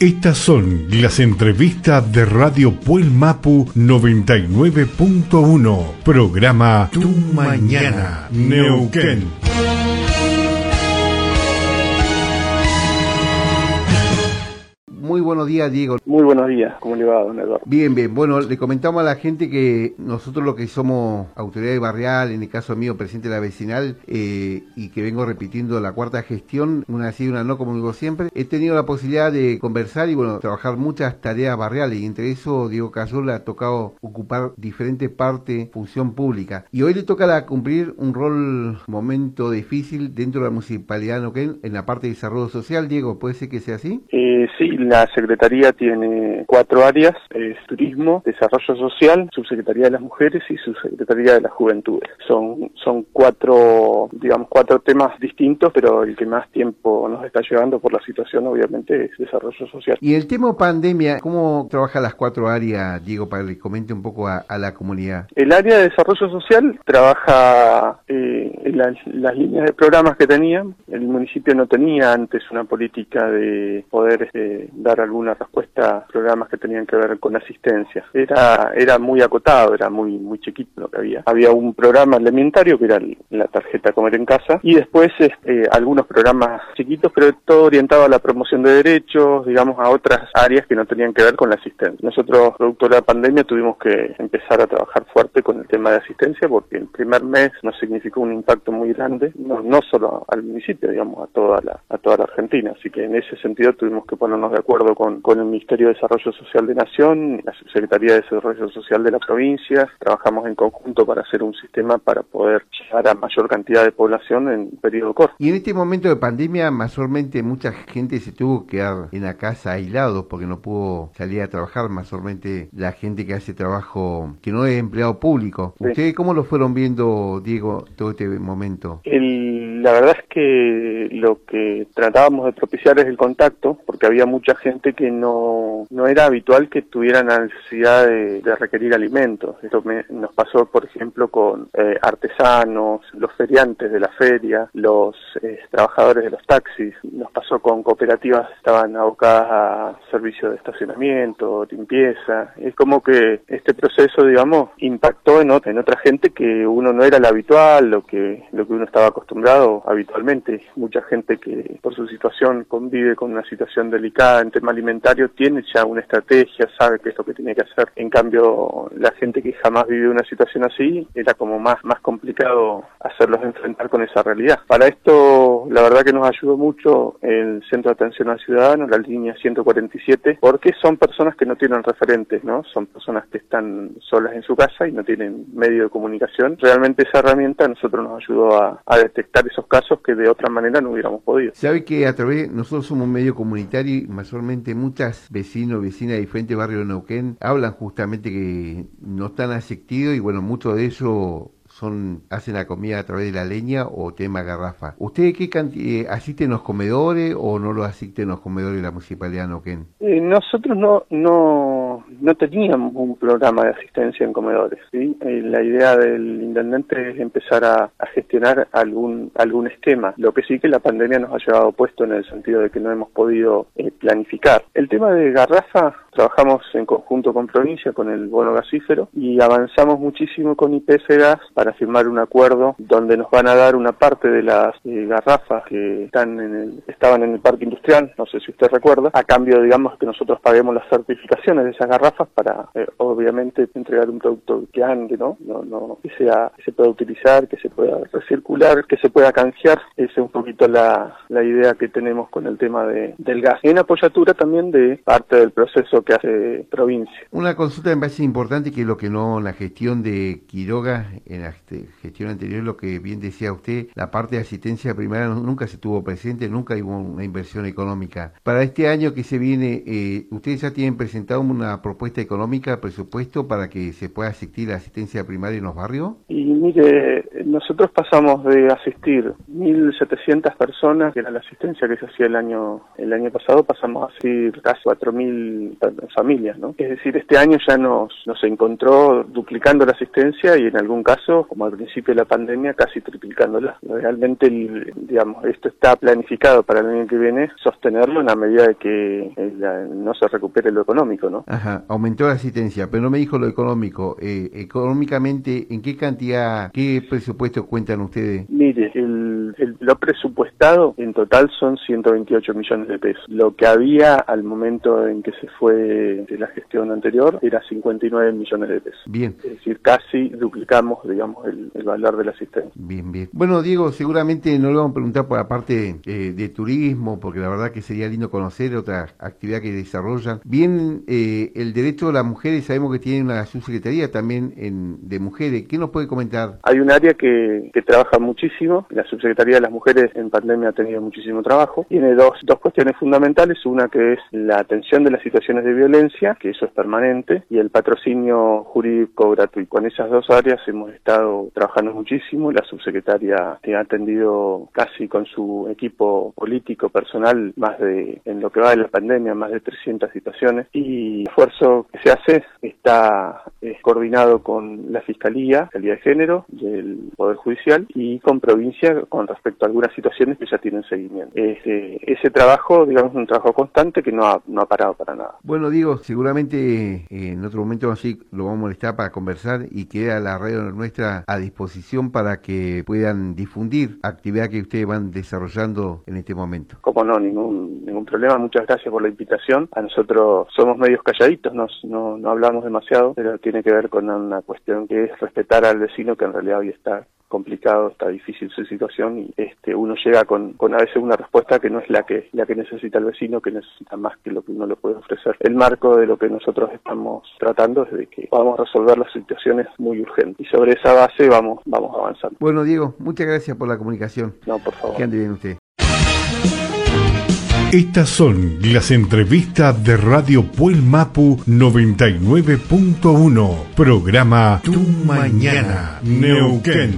Estas son las entrevistas de Radio Puel Mapu 99.1, programa Tu Mañana, Neuquén. Buenos días, Diego. Muy buenos días, ¿cómo le va, don Eduardo? Bien, bien. Bueno, le comentamos a la gente que nosotros lo que somos autoridad barrial, en el caso mío, presidente de la vecinal, eh, y que vengo repitiendo la cuarta gestión, una sí y una no, como digo siempre, he tenido la posibilidad de conversar y, bueno, trabajar muchas tareas barriales, y entre eso, Diego Cayol ha tocado ocupar diferentes partes, función pública. Y hoy le toca cumplir un rol, momento difícil dentro de la municipalidad de Noquén, en la parte de desarrollo social. Diego, ¿puede ser que sea así? Eh, sí, la la Secretaría tiene cuatro áreas, es turismo, desarrollo social, subsecretaría de las mujeres y subsecretaría de las juventudes. Son, son cuatro, digamos, cuatro temas distintos, pero el que más tiempo nos está llevando por la situación obviamente es desarrollo social. Y el tema pandemia, ¿cómo trabaja las cuatro áreas, Diego, para que le comente un poco a, la comunidad? El área de desarrollo social trabaja eh, en las líneas de programas que tenía. El municipio no tenía antes una política de poder eh, dar alguna respuesta programas que tenían que ver con asistencia. Era, era muy acotado, era muy, muy chiquito lo que había. Había un programa alimentario que era la tarjeta Comer en Casa y después este, algunos programas chiquitos, pero todo orientado a la promoción de derechos, digamos, a otras áreas que no tenían que ver con la asistencia. Nosotros, producto de la pandemia, tuvimos que empezar a trabajar fuerte con el tema de asistencia porque el primer mes nos significó un impacto muy grande, no, no solo al municipio, digamos, a toda la, a toda la Argentina. Así que en ese sentido tuvimos que ponernos de acuerdo con, con el Ministerio de Desarrollo Social de Nación, la Subsecretaría de Desarrollo Social de la provincia. Trabajamos en conjunto para hacer un sistema para poder llegar a mayor cantidad de población en periodo corto. Y en este momento de pandemia, mayormente mucha gente se tuvo que quedar en la casa aislados porque no pudo salir a trabajar, mayormente la gente que hace trabajo que no es empleado público. ¿Ustedes cómo lo fueron viendo, Diego, todo este momento? la verdad es que lo que tratábamos de propiciar es el contacto, porque había mucha gente que no, no era habitual que tuviera necesidad de, requerir alimentos. Esto nos pasó, por ejemplo, con eh, artesanos, los feriantes de la feria, los eh, trabajadores de los taxis. Nos pasó con cooperativas que estaban abocadas a servicios de estacionamiento, limpieza. Es como que este proceso, digamos, impactó en, otra, en otra gente que uno no era la habitual, lo que, lo que uno estaba acostumbrado habitualmente. Mucha gente que por su situación convive con una situación delicada tema alimentario tiene ya una estrategia, sabe qué es lo que tiene que hacer. En cambio, la gente que jamás vive una situación así, era como más, más complicado hacerlos enfrentar con esa realidad. Para esto, la verdad que nos ayudó mucho el Centro de Atención al Ciudadano, la línea 147, porque son personas que no tienen referentes, ¿no? Son personas que están solas en su casa y no tienen medio de comunicación. Realmente esa herramienta a nosotros nos ayudó a detectar esos casos que de otra manera no hubiéramos podido. Sabe que a través, nosotros somos un medio comunitario y mayormente muchas vecinos, vecinas de diferentes barrios de Neuquén hablan justamente que no están asistidos y bueno, mucho de eso son hacen la comida a través de la leña o tema garrafa. ¿Ustedes qué eh, asisten los comedores o no lo asisten los comedores de la municipalidad de Neuquén? Eh, nosotros no, no, no teníamos un programa de asistencia en comedores. ¿sí? Eh, la idea del intendente es empezar a, gestionar algún, algún esquema. Lo que sí que la pandemia nos ha llevado puesto en el sentido de que no hemos podido planificar. El tema de garrafa, trabajamos en conjunto con provincia, con el bono gasífero, y avanzamos muchísimo con IPS Gas para firmar un acuerdo donde nos van a dar una parte de las eh, garrafas que están en el, estaban en el parque industrial, no sé si usted recuerda, a cambio, digamos, que nosotros paguemos las certificaciones de esas garrafas para, eh, obviamente, entregar un producto que ande, ¿no? No, no, que sea, que se pueda utilizar, que se pueda recircular, que se pueda canjear. Esa es un poquito la, la idea que tenemos con el tema de, del gas. Una apoyatura también de parte del proceso que hace provincia. Una consulta me parece importante que lo que no, la gestión de Quiroga en la gestión anterior, lo que bien decía usted, la parte de asistencia primaria nunca se tuvo presente, nunca hubo una inversión económica. Para este año que se viene, eh, ¿ustedes ya tienen presentado una propuesta económica, presupuesto, para que se pueda asistir a la asistencia primaria en los barrios? Y mire, Nosotros pasamos de asistir 1.700 personas, que era la asistencia que se hacía el año el año pasado, pasamos a asistir casi 4.000 familias, ¿no? Es decir, este año ya nos, nos encontró duplicando la asistencia y en algún caso, como al principio de la pandemia, casi triplicándola. Realmente, digamos, esto está planificado para el año que viene, sostenerlo en la medida de que eh, no se recupere lo económico, ¿no? Ajá, aumentó la asistencia, pero no me dijo lo económico. Eh, económicamente, ¿en qué cantidad, qué presupuesto cuentan ustedes? Mire, el, lo presupuestado en total son 128 millones de pesos. Lo que había al momento en que se fue de la gestión anterior era 59 millones de pesos. Bien. Es decir, casi duplicamos, digamos, el, valor de la asistencia. Bien, bien. Bueno, Diego, seguramente no le vamos a preguntar por la parte eh, de turismo, porque la verdad que sería lindo conocer otra actividad que desarrollan. Bien, eh, el derecho de las mujeres, sabemos que tiene una subsecretaría también en, de mujeres. ¿Qué nos puede comentar? Hay un área que, que trabaja muchísimo. La subsecretaría de las mujeres en pandemia ha tenido muchísimo trabajo. Tiene dos, dos cuestiones fundamentales. Una que es la atención de las situaciones de violencia, que eso es permanente, y el patrocinio jurídico gratuito. Con esas dos áreas hemos estado trabajando muchísimo. La subsecretaria ha atendido casi con su equipo político, personal, más de, en lo que va de la pandemia, más de 300 situaciones. Y el esfuerzo que se hace está es coordinado con la Fiscalía, Fiscalía de Género, del Poder Judicial y con provincia con respecto a algunas situaciones que ya tienen seguimiento. Ese, ese trabajo, digamos, es un trabajo constante que no ha, no ha parado para nada. Bueno, digo, seguramente eh, en otro momento así lo vamos a molestar para conversar y queda la radio nuestra a disposición para que puedan difundir actividad que ustedes van desarrollando en este momento. Como no, ningún, ningún problema. Muchas gracias por la invitación. A nosotros somos medios calladitos, no, no, no hablamos demasiado, pero tiene que ver con una cuestión que es respetar al vecino que en realidad hoy está complicado, está difícil su situación y este uno llega con, con a veces una respuesta que no es la que la que necesita el vecino, que necesita más que lo que uno le puede ofrecer. El marco de lo que nosotros estamos tratando es de que podamos resolver las situaciones muy urgentes y sobre esa base vamos vamos avanzando. Bueno, Diego, muchas gracias por la comunicación. No, por favor. Que ande bien usted. Estas son las entrevistas de Radio Puel Mapu 99.1. Programa Tu Mañana, Neuquén.